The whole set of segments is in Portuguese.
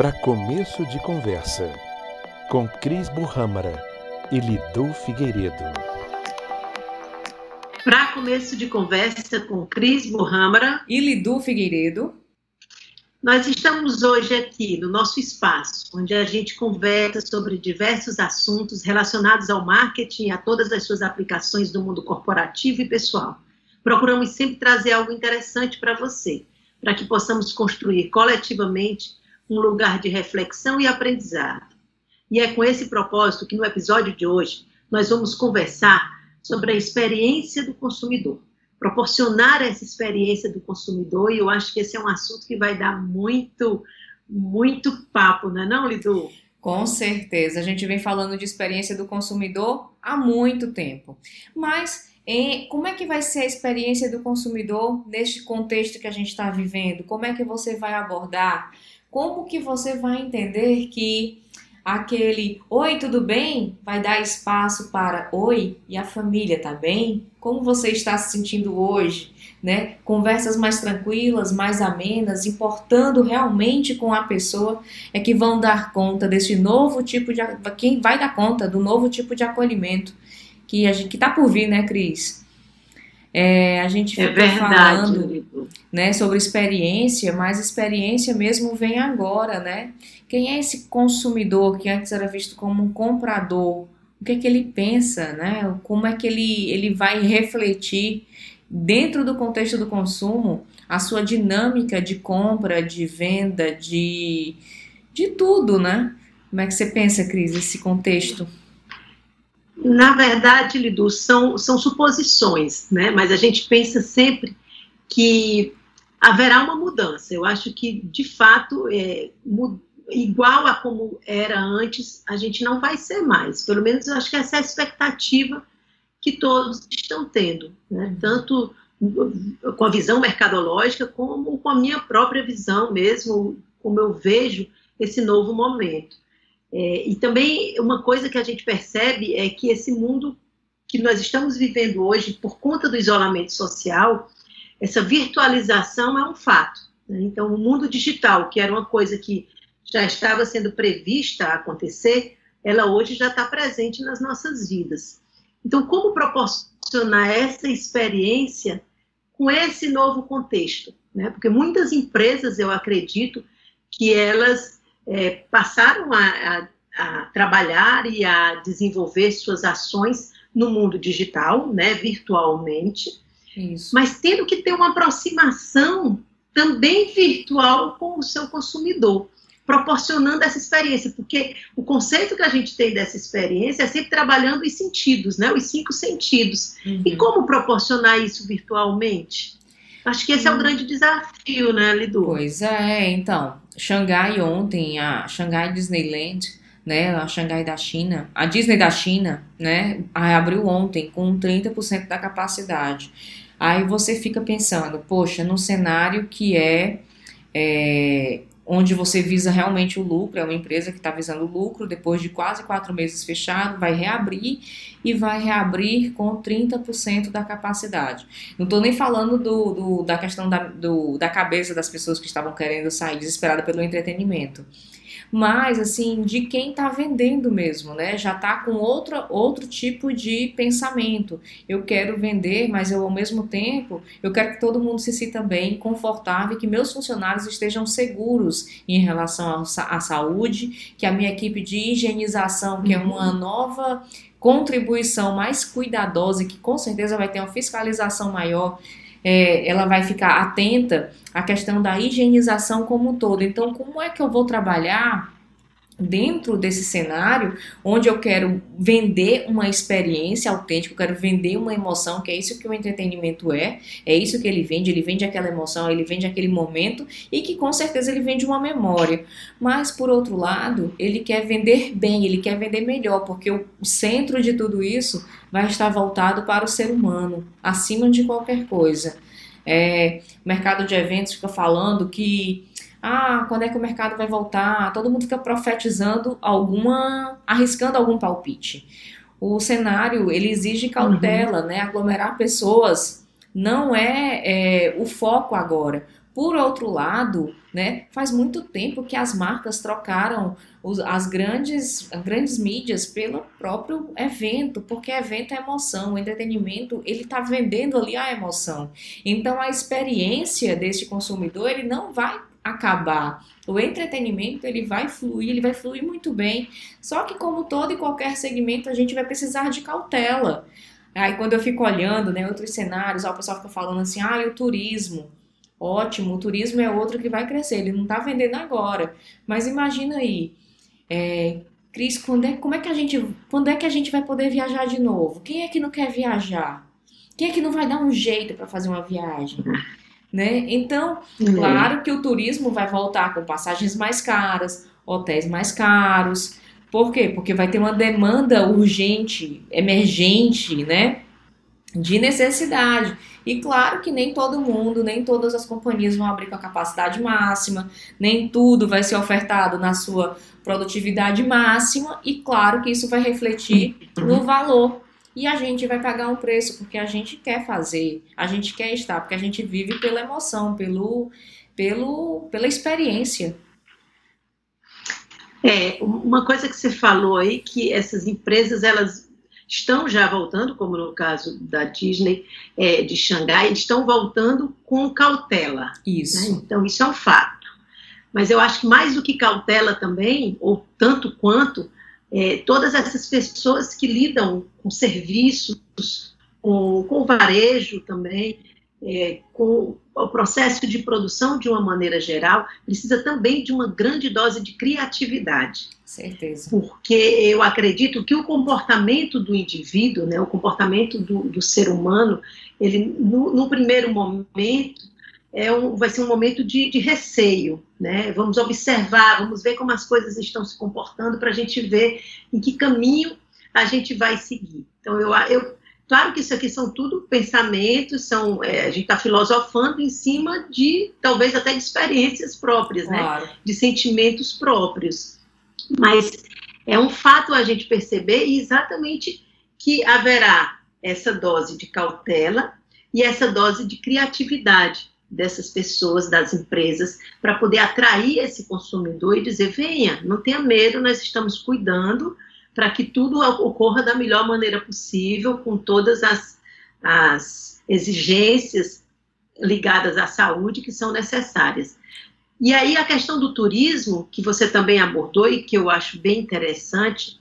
Para começo de conversa, com Cris Burrâmara e Lidu Figueiredo. Para começo de conversa com Cris Burrâmara e Lidu Figueiredo, nós estamos hoje aqui no nosso espaço, onde a gente conversa sobre diversos assuntos relacionados ao marketing e a todas as suas aplicações do mundo corporativo e pessoal. Procuramos sempre trazer algo interessante para você, para que possamos construir coletivamente um lugar de reflexão e aprendizado. E é com esse propósito que no episódio de hoje nós vamos conversar sobre a experiência do consumidor proporcionar essa experiência do consumidor, e eu acho que esse é um assunto que vai dar muito, muito papo, não é não, Lidu? Com certeza, a gente vem falando de experiência do consumidor há muito tempo. Mas em, como é que vai ser a experiência do consumidor neste contexto que a gente está vivendo? Como é que você vai abordar? Como que você vai entender que aquele oi, tudo bem? Vai dar espaço para oi e a família tá bem? Como você está se sentindo hoje? Né? Conversas mais tranquilas, mais amenas, importando realmente com a pessoa, é que vão dar conta desse novo tipo de. Quem vai dar conta do novo tipo de acolhimento que a gente que tá por vir, né, Cris? É, a gente é fica é falando né, sobre experiência, mas experiência mesmo vem agora, né? Quem é esse consumidor que antes era visto como um comprador? O que é que ele pensa, né? Como é que ele, ele vai refletir dentro do contexto do consumo a sua dinâmica de compra, de venda, de, de tudo, né? Como é que você pensa, Cris, esse contexto? Na verdade, Lidu, são, são suposições, né? Mas a gente pensa sempre que haverá uma mudança. Eu acho que, de fato, é, igual a como era antes, a gente não vai ser mais. Pelo menos eu acho que essa é a expectativa que todos estão tendo, né? tanto com a visão mercadológica, como com a minha própria visão mesmo, como eu vejo esse novo momento. É, e também uma coisa que a gente percebe é que esse mundo que nós estamos vivendo hoje, por conta do isolamento social, essa virtualização é um fato. Né? Então, o mundo digital, que era uma coisa que já estava sendo prevista acontecer, ela hoje já está presente nas nossas vidas. Então, como proporcionar essa experiência com esse novo contexto? Né? Porque muitas empresas, eu acredito, que elas é, passaram a, a, a, trabalhar e a desenvolver suas ações no mundo digital, né, virtualmente, Isso. mas tendo que ter uma aproximação também virtual com o seu consumidor, proporcionando essa experiência, porque o conceito que a gente tem dessa experiência é sempre trabalhando os sentidos, né, os cinco sentidos. Uhum. E como proporcionar isso virtualmente? Acho que esse é o grande desafio, né, Lidu? Pois é, então. Xangai ontem, a Xangai Disneyland, né, a Xangai da China, a Disney da China, né, abriu ontem com 30% da capacidade. Aí você fica pensando, poxa, num cenário que é, é onde você visa realmente o lucro, é uma empresa que está visando lucro, depois de quase quatro meses fechado, vai reabrir e vai reabrir com 30% da capacidade. Não estou nem falando do, do, da questão da, do, da cabeça das pessoas que estavam querendo sair desesperada pelo entretenimento mas assim, de quem está vendendo mesmo, né? Já está com outro, outro tipo de pensamento. Eu quero vender, mas eu ao mesmo tempo, eu quero que todo mundo se sinta bem, confortável, que meus funcionários estejam seguros em relação à saúde, que a minha equipe de higienização, que é uma uhum. nova contribuição mais cuidadosa e que com certeza vai ter uma fiscalização maior é, ela vai ficar atenta à questão da higienização como um todo. Então, como é que eu vou trabalhar dentro desse cenário onde eu quero vender uma experiência autêntica, eu quero vender uma emoção, que é isso que o entretenimento é, é isso que ele vende, ele vende aquela emoção, ele vende aquele momento e que com certeza ele vende uma memória. Mas por outro lado, ele quer vender bem, ele quer vender melhor, porque o centro de tudo isso vai estar voltado para o ser humano, acima de qualquer coisa. É, o mercado de eventos fica falando que ah, quando é que o mercado vai voltar? Todo mundo fica profetizando alguma, arriscando algum palpite. O cenário ele exige cautela, uhum. né? Aglomerar pessoas não é, é o foco agora. Por outro lado, né, faz muito tempo que as marcas trocaram os, as grandes, grandes mídias pelo próprio evento, porque evento é emoção, o entretenimento, ele está vendendo ali a emoção. Então a experiência desse consumidor, ele não vai acabar. O entretenimento ele vai fluir, ele vai fluir muito bem. Só que como todo e qualquer segmento, a gente vai precisar de cautela. Aí quando eu fico olhando, né, outros cenários, ó, o pessoal fica falando assim, ah, o turismo. Ótimo, o turismo é outro que vai crescer, ele não está vendendo agora. Mas imagina aí, é, Cris, quando é, como é que a gente, quando é que a gente vai poder viajar de novo? Quem é que não quer viajar? Quem é que não vai dar um jeito para fazer uma viagem? Né? Então, uhum. claro que o turismo vai voltar com passagens mais caras, hotéis mais caros. Por quê? Porque vai ter uma demanda urgente, emergente, né? De necessidade. E claro que nem todo mundo, nem todas as companhias vão abrir com a capacidade máxima, nem tudo vai ser ofertado na sua produtividade máxima, e claro que isso vai refletir no valor e a gente vai pagar um preço porque a gente quer fazer, a gente quer estar, porque a gente vive pela emoção, pelo, pelo, pela experiência. É, uma coisa que você falou aí, que essas empresas, elas estão já voltando, como no caso da Disney é, de Xangai, estão voltando com cautela. Isso. Né? Então, isso é um fato. Mas eu acho que mais do que cautela também, ou tanto quanto, é, todas essas pessoas que lidam com serviços, com, com o varejo também, é, com o processo de produção de uma maneira geral, precisa também de uma grande dose de criatividade. Certeza. Porque eu acredito que o comportamento do indivíduo, né, o comportamento do, do ser humano, ele, no, no primeiro momento, é um, vai ser um momento de, de, receio, né? Vamos observar, vamos ver como as coisas estão se comportando para a gente ver em que caminho a gente vai seguir. Então, eu, eu claro que isso aqui são tudo pensamentos, são é, a gente está filosofando em cima de talvez até de experiências próprias, né? claro. né? De sentimentos próprios. Mas é um fato a gente perceber exatamente que haverá essa dose de cautela e essa dose de criatividade dessas pessoas, das empresas, para poder atrair esse consumidor e dizer: venha, não tenha medo, nós estamos cuidando para que tudo ocorra da melhor maneira possível, com todas as, as exigências ligadas à saúde que são necessárias. E aí a questão do turismo, que você também abordou e que eu acho bem interessante,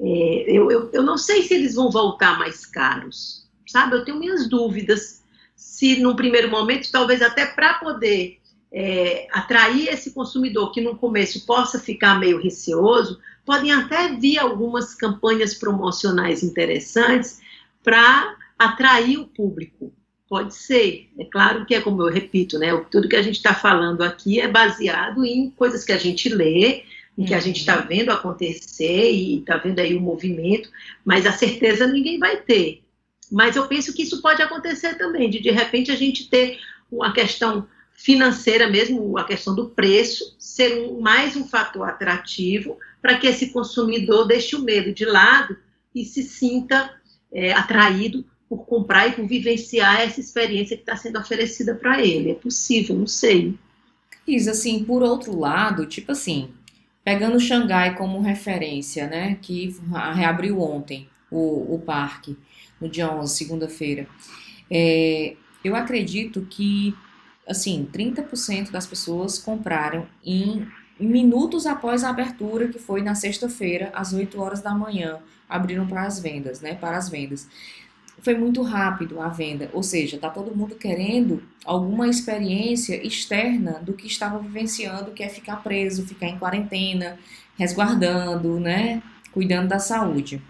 é, eu, eu, eu não sei se eles vão voltar mais caros, sabe? Eu tenho minhas dúvidas se num primeiro momento, talvez até para poder é, atrair esse consumidor que no começo possa ficar meio receoso, podem até vir algumas campanhas promocionais interessantes para atrair o público. Pode ser. É claro que é como eu repito, né? Tudo que a gente está falando aqui é baseado em coisas que a gente lê, em que a gente está uhum. vendo acontecer e está vendo aí o movimento, mas a certeza ninguém vai ter. Mas eu penso que isso pode acontecer também, de de repente a gente ter uma questão financeira mesmo, a questão do preço, ser um, mais um fator atrativo para que esse consumidor deixe o medo de lado e se sinta é, atraído por comprar e por vivenciar essa experiência que está sendo oferecida para ele. É possível, não sei. Isso, assim, por outro lado, tipo assim, pegando Xangai como referência, né, que reabriu ontem o, o parque, no dia 11, segunda-feira. É, eu acredito que, assim, 30% das pessoas compraram em minutos após a abertura, que foi na sexta-feira, às 8 horas da manhã, abriram para as vendas, né, para as vendas. Foi muito rápido a venda, ou seja, tá todo mundo querendo alguma experiência externa do que estava vivenciando, que é ficar preso, ficar em quarentena, resguardando, né, cuidando da saúde.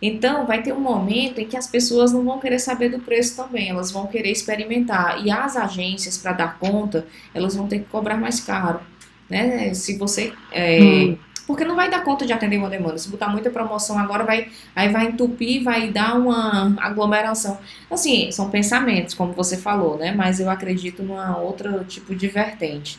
Então, vai ter um momento em que as pessoas não vão querer saber do preço também, elas vão querer experimentar. E as agências, para dar conta, elas vão ter que cobrar mais caro. Né? Se você. É, hum. Porque não vai dar conta de atender uma demanda. Se botar muita promoção agora, vai, aí vai entupir, vai dar uma aglomeração. Assim, são pensamentos, como você falou, né? Mas eu acredito numa outra tipo de vertente.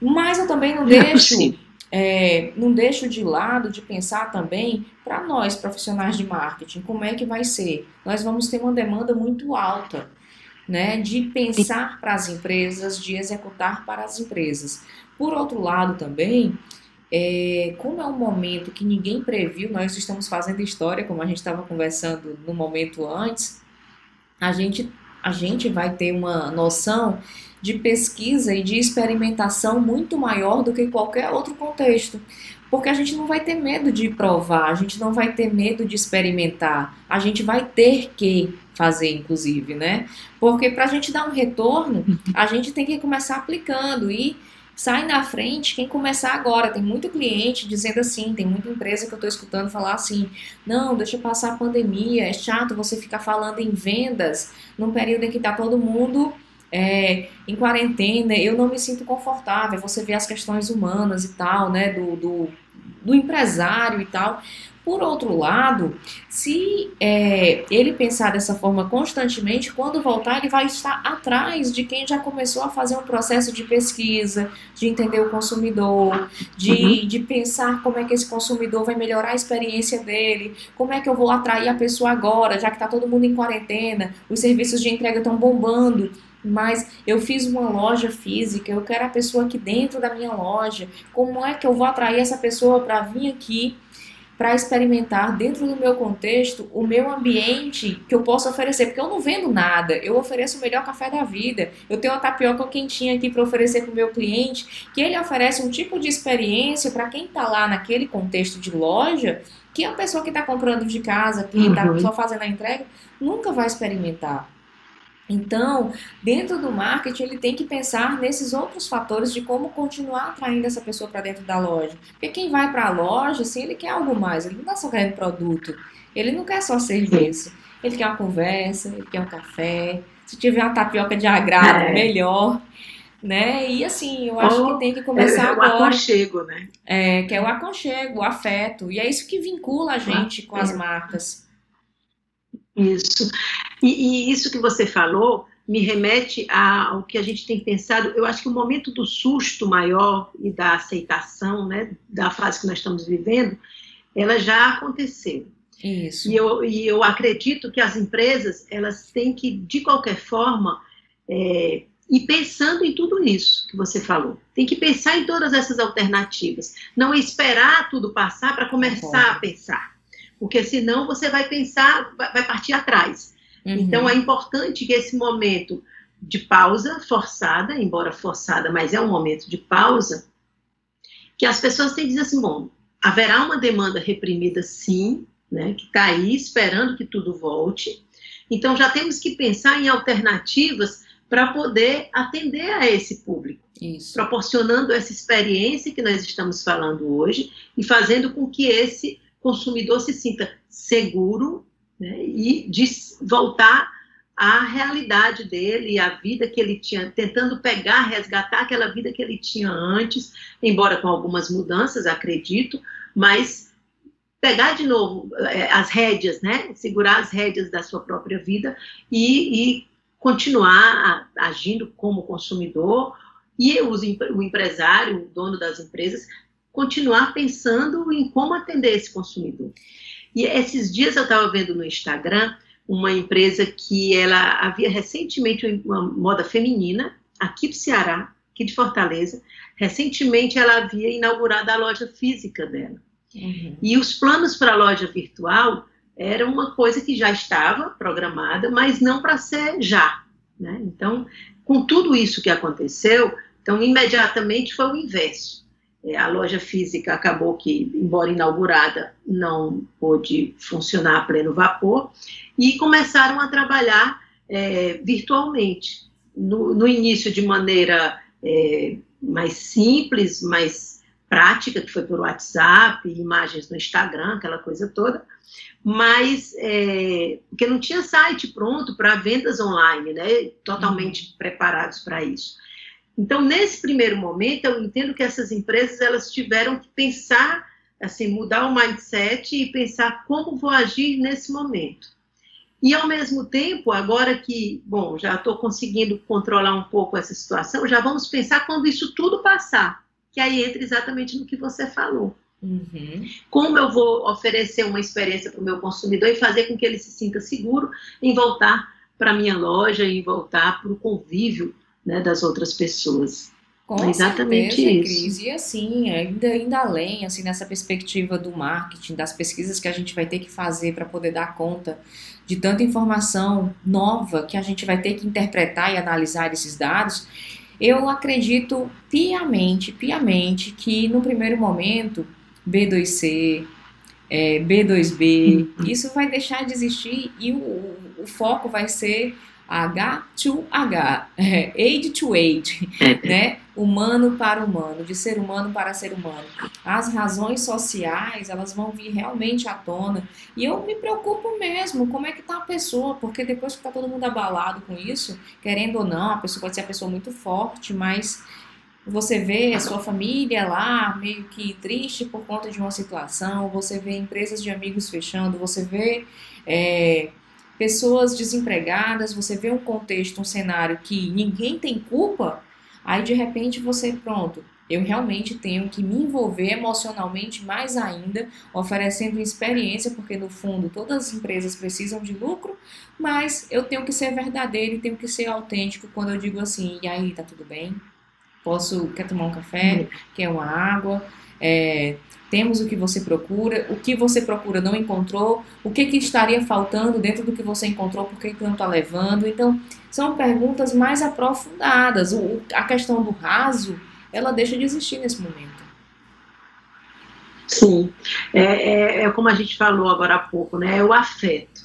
Mas eu também não deixo. É é, não deixo de lado de pensar também para nós, profissionais de marketing, como é que vai ser. Nós vamos ter uma demanda muito alta. né, de pensar para as empresas, de executar para as empresas. Por outro lado, também, é, como é um momento que ninguém previu, nós estamos fazendo história, como a gente estava conversando no momento antes, a gente, a gente vai ter uma noção de pesquisa e de experimentação muito maior do que qualquer outro contexto. Porque a gente não vai ter medo de provar, a gente não vai ter medo de experimentar, a gente vai ter que fazer, inclusive, né? Porque para a gente dar um retorno, a gente tem que começar aplicando e sai na frente quem começar agora. Tem muito cliente dizendo assim, tem muita empresa que eu estou escutando falar assim: não, deixa passar a pandemia, é chato você ficar falando em vendas num período em que está todo mundo é, em quarentena, eu não me sinto confortável. Você vê as questões humanas e tal, né, do, do, do empresário e tal. Por outro lado, se é, ele pensar dessa forma constantemente, quando voltar, ele vai estar atrás de quem já começou a fazer um processo de pesquisa, de entender o consumidor, de, uhum. de pensar como é que esse consumidor vai melhorar a experiência dele, como é que eu vou atrair a pessoa agora, já que está todo mundo em quarentena, os serviços de entrega estão bombando mas eu fiz uma loja física, eu quero a pessoa aqui dentro da minha loja. Como é que eu vou atrair essa pessoa para vir aqui para experimentar dentro do meu contexto o meu ambiente que eu posso oferecer, porque eu não vendo nada, eu ofereço o melhor café da vida. Eu tenho uma tapioca quentinha aqui para oferecer para o meu cliente, que ele oferece um tipo de experiência para quem está lá naquele contexto de loja, que a pessoa que está comprando de casa, que está uhum. só fazendo a entrega, nunca vai experimentar. Então, dentro do marketing, ele tem que pensar nesses outros fatores de como continuar atraindo essa pessoa para dentro da loja. Porque quem vai para a loja, assim, ele quer algo mais, ele não está só querendo produto, ele não quer só serviço, ele quer uma conversa, ele quer um café, se tiver uma tapioca de agrado, é. melhor. Né? E assim, eu acho que tem que começar é, agora. O aconchego, né? É, que é o aconchego, o afeto. E é isso que vincula a gente com as marcas. Isso. E, e, isso que você falou me remete ao que a gente tem pensado. Eu acho que o momento do susto maior e da aceitação, né, da fase que nós estamos vivendo, ela já aconteceu. Isso. E eu, e eu acredito que as empresas elas têm que, de qualquer forma, é, ir pensando em tudo isso que você falou. Tem que pensar em todas essas alternativas. Não esperar tudo passar para começar a pensar porque senão você vai pensar, vai partir atrás. Uhum. Então é importante que esse momento de pausa forçada, embora forçada, mas é um momento de pausa, que as pessoas têm que dizer assim, bom, haverá uma demanda reprimida sim, né, que está aí esperando que tudo volte. Então já temos que pensar em alternativas para poder atender a esse público, Isso. proporcionando essa experiência que nós estamos falando hoje e fazendo com que esse consumidor se sinta seguro né, e de voltar à realidade dele, à vida que ele tinha, tentando pegar, resgatar aquela vida que ele tinha antes, embora com algumas mudanças, acredito, mas pegar de novo é, as rédeas, né, segurar as rédeas da sua própria vida e, e continuar agindo como consumidor e o empresário, o dono das empresas, continuar pensando em como atender esse consumidor. E esses dias eu estava vendo no Instagram uma empresa que ela havia recentemente uma moda feminina aqui do Ceará, aqui de Fortaleza. Recentemente ela havia inaugurado a loja física dela. Uhum. E os planos para a loja virtual era uma coisa que já estava programada, mas não para ser já. Né? Então, com tudo isso que aconteceu, então imediatamente foi o inverso. É, a loja física acabou que, embora inaugurada, não pôde funcionar a pleno vapor, e começaram a trabalhar é, virtualmente. No, no, início, de maneira é, mais simples, mais prática, que foi por WhatsApp, imagens no Instagram, aquela coisa toda, mas é, porque não tinha site pronto para vendas online, né, totalmente uhum. preparados para isso. Então, nesse primeiro momento, eu entendo que essas empresas elas tiveram que pensar, assim, mudar o mindset e pensar como vou agir nesse momento. E ao mesmo tempo, agora que, bom, já estou conseguindo controlar um pouco essa situação, já vamos pensar quando isso tudo passar, que aí entra exatamente no que você falou. Uhum. Como eu vou oferecer uma experiência para o meu consumidor e fazer com que ele se sinta seguro em voltar para minha loja e voltar para o convívio né, das outras pessoas. Com é exatamente certeza, isso. Cris. E assim, ainda, ainda além, assim, nessa perspectiva do marketing, das pesquisas que a gente vai ter que fazer para poder dar conta de tanta informação nova que a gente vai ter que interpretar e analisar esses dados, eu acredito piamente, piamente, que no primeiro momento, B2C, é, B2B, uhum. isso vai deixar de existir e o, o foco vai ser H to H, é, age to é. né? Humano para humano, de ser humano para ser humano. As razões sociais, elas vão vir realmente à tona. E eu me preocupo mesmo, como é que tá a pessoa, porque depois que tá todo mundo abalado com isso, querendo ou não, a pessoa pode ser uma pessoa muito forte, mas você vê a sua família lá meio que triste por conta de uma situação, você vê empresas de amigos fechando, você vê é, pessoas desempregadas, você vê um contexto, um cenário que ninguém tem culpa, aí de repente você, pronto, eu realmente tenho que me envolver emocionalmente mais ainda, oferecendo experiência, porque no fundo todas as empresas precisam de lucro, mas eu tenho que ser verdadeiro e tenho que ser autêntico quando eu digo assim, e aí, tá tudo bem? Posso, quer tomar um café? Uhum. Quer uma água? É, temos o que você procura, o que você procura não encontrou, o que, que estaria faltando dentro do que você encontrou, por que, não está levando. Então, são perguntas mais aprofundadas. O, a questão do raso, ela deixa de existir nesse momento. Sim, é, é, é como a gente falou agora há pouco, né? É o afeto.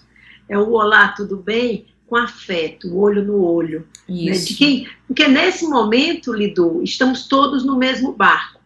É o olá, tudo bem? Com afeto, olho no olho. Né? De quem, porque nesse momento, Lidu, estamos todos no mesmo barco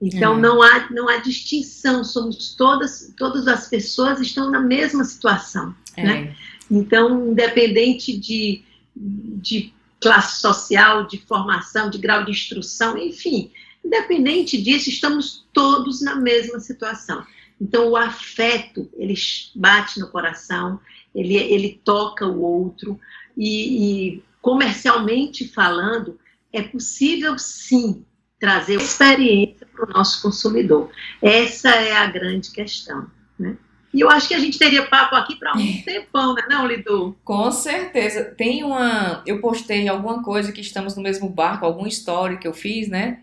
então é. não, há, não há distinção, somos todas, todas as pessoas estão na mesma situação. É. Né? Então, independente de, de classe social, de formação, de grau de instrução, enfim, independente disso, estamos todos na mesma situação. Então, o afeto, ele bate no coração, ele, ele toca o outro, e, e comercialmente falando, é possível sim trazer experiência para o nosso consumidor. Essa é a grande questão. Né? E eu acho que a gente teria papo aqui para um é. tempão, né, não, Lidu? Com certeza. Tem uma. Eu postei alguma coisa que estamos no mesmo barco, algum story que eu fiz, né?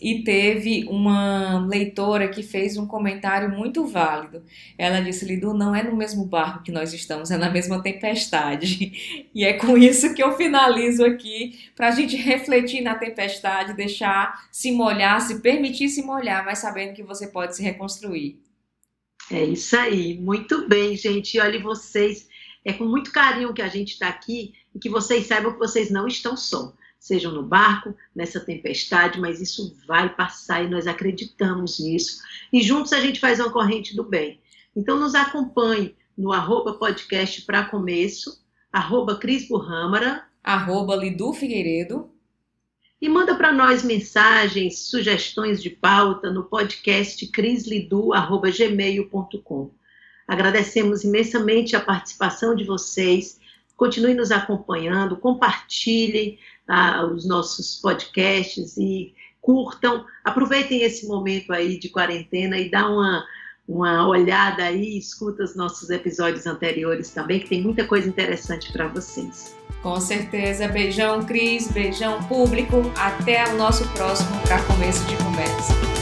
E teve uma leitora que fez um comentário muito válido. Ela disse: Lidu, não é no mesmo barco que nós estamos, é na mesma tempestade. E é com isso que eu finalizo aqui, para a gente refletir na tempestade, deixar se molhar, se permitir se molhar, mas sabendo que você pode se reconstruir. É isso aí, muito bem, gente. Olha, vocês, é com muito carinho que a gente está aqui e que vocês saibam que vocês não estão só sejam no barco, nessa tempestade, mas isso vai passar e nós acreditamos nisso. E juntos a gente faz uma corrente do bem. Então nos acompanhe no arroba podcast para começo, arroba Cris Burrâmara, arroba Lidu Figueiredo, e manda para nós mensagens, sugestões de pauta no podcast crislidu.gmail.com. Agradecemos imensamente a participação de vocês. Continue nos acompanhando, compartilhem, tá, os nossos podcasts e curtam, aproveitem esse momento aí de quarentena e dá uma, uma olhada aí, escuta os nossos episódios anteriores também, que tem muita coisa interessante para vocês. Com certeza. Beijão, Cris. Beijão, público. Até o nosso próximo para começo de conversa.